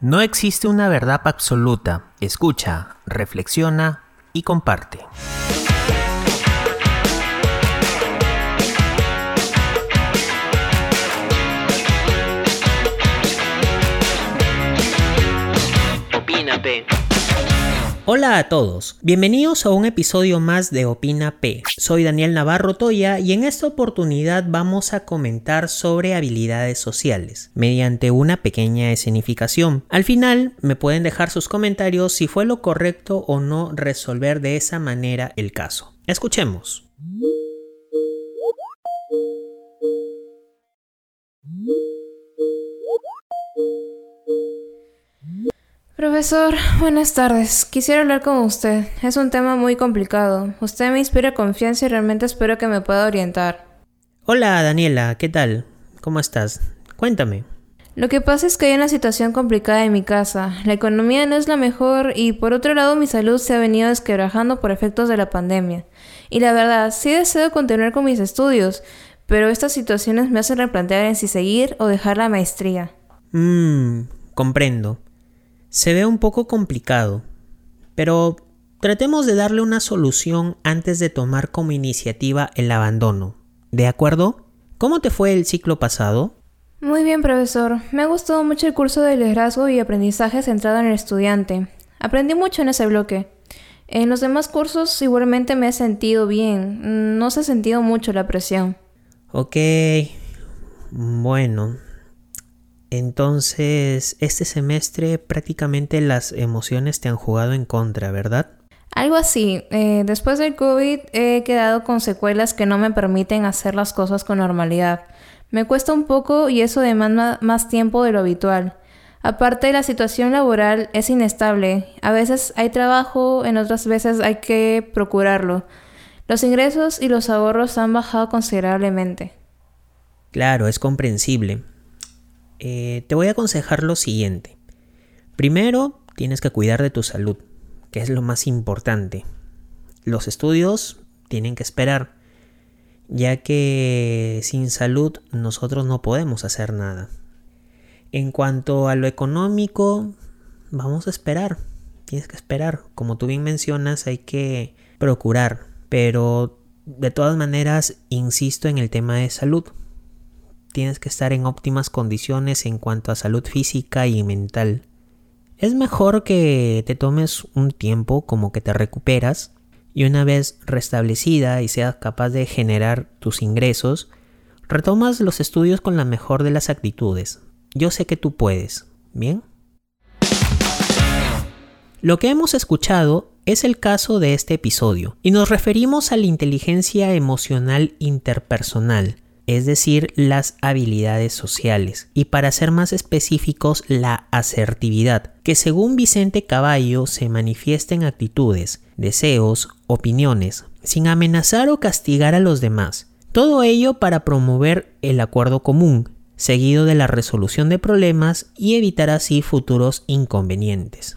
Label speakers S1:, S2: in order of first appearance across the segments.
S1: No existe una verdad absoluta. Escucha, reflexiona y comparte.
S2: Opínate.
S1: Hola a todos, bienvenidos a un episodio más de Opina P. Soy Daniel Navarro Toya y en esta oportunidad vamos a comentar sobre habilidades sociales mediante una pequeña escenificación. Al final me pueden dejar sus comentarios si fue lo correcto o no resolver de esa manera el caso. Escuchemos.
S3: Profesor, buenas tardes. Quisiera hablar con usted. Es un tema muy complicado. Usted me inspira confianza y realmente espero que me pueda orientar.
S1: Hola Daniela, ¿qué tal? ¿Cómo estás? Cuéntame.
S3: Lo que pasa es que hay una situación complicada en mi casa. La economía no es la mejor y por otro lado mi salud se ha venido desquebrajando por efectos de la pandemia. Y la verdad, sí deseo continuar con mis estudios, pero estas situaciones me hacen replantear en si seguir o dejar la maestría.
S1: Mmm, comprendo. Se ve un poco complicado, pero tratemos de darle una solución antes de tomar como iniciativa el abandono. ¿De acuerdo? ¿Cómo te fue el ciclo pasado?
S3: Muy bien, profesor. Me ha gustado mucho el curso de liderazgo y aprendizaje centrado en el estudiante. Aprendí mucho en ese bloque. En los demás cursos igualmente me he sentido bien. No se ha sentido mucho la presión.
S1: Ok. Bueno, entonces, este semestre prácticamente las emociones te han jugado en contra, ¿verdad?
S3: Algo así. Eh, después del COVID he quedado con secuelas que no me permiten hacer las cosas con normalidad. Me cuesta un poco y eso demanda más tiempo de lo habitual. Aparte, la situación laboral es inestable. A veces hay trabajo, en otras veces hay que procurarlo. Los ingresos y los ahorros han bajado considerablemente.
S1: Claro, es comprensible. Eh, te voy a aconsejar lo siguiente. Primero, tienes que cuidar de tu salud, que es lo más importante. Los estudios tienen que esperar, ya que sin salud nosotros no podemos hacer nada. En cuanto a lo económico, vamos a esperar. Tienes que esperar. Como tú bien mencionas, hay que procurar. Pero de todas maneras, insisto en el tema de salud tienes que estar en óptimas condiciones en cuanto a salud física y mental. Es mejor que te tomes un tiempo como que te recuperas y una vez restablecida y seas capaz de generar tus ingresos, retomas los estudios con la mejor de las actitudes. Yo sé que tú puedes, ¿bien? Lo que hemos escuchado es el caso de este episodio y nos referimos a la inteligencia emocional interpersonal es decir, las habilidades sociales, y para ser más específicos, la asertividad, que según Vicente Caballo se manifiesta en actitudes, deseos, opiniones, sin amenazar o castigar a los demás. Todo ello para promover el acuerdo común, seguido de la resolución de problemas y evitar así futuros inconvenientes.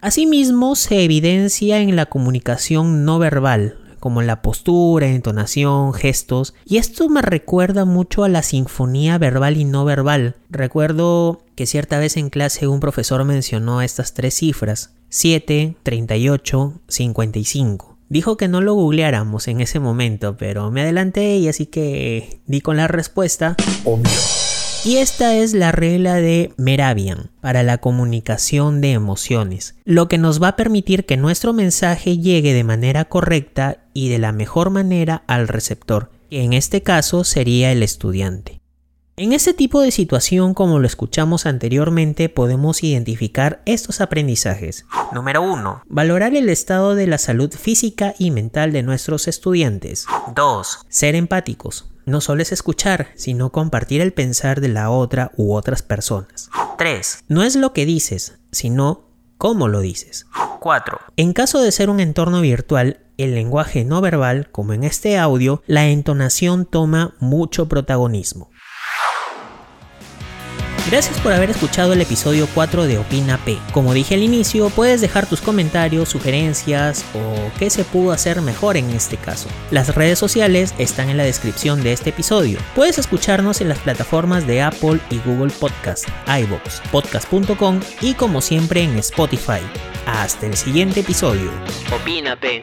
S1: Asimismo, se evidencia en la comunicación no verbal, como la postura, entonación, gestos. Y esto me recuerda mucho a la sinfonía verbal y no verbal. Recuerdo que cierta vez en clase un profesor mencionó estas tres cifras, 7, 38, 55. Dijo que no lo googleáramos en ese momento, pero me adelanté y así que di con la respuesta. Obvio. Y esta es la regla de Meravian para la comunicación de emociones, lo que nos va a permitir que nuestro mensaje llegue de manera correcta y de la mejor manera al receptor, que en este caso sería el estudiante. En este tipo de situación, como lo escuchamos anteriormente, podemos identificar estos aprendizajes. Número 1. Valorar el estado de la salud física y mental de nuestros estudiantes. 2. Ser empáticos no solo es escuchar, sino compartir el pensar de la otra u otras personas. 3. No es lo que dices, sino cómo lo dices. 4. En caso de ser un entorno virtual, el lenguaje no verbal, como en este audio, la entonación toma mucho protagonismo. Gracias por haber escuchado el episodio 4 de Opina P. Como dije al inicio, puedes dejar tus comentarios, sugerencias o qué se pudo hacer mejor en este caso. Las redes sociales están en la descripción de este episodio. Puedes escucharnos en las plataformas de Apple y Google Podcast, iBox, podcast.com y como siempre en Spotify. Hasta el siguiente episodio.
S2: Opina P.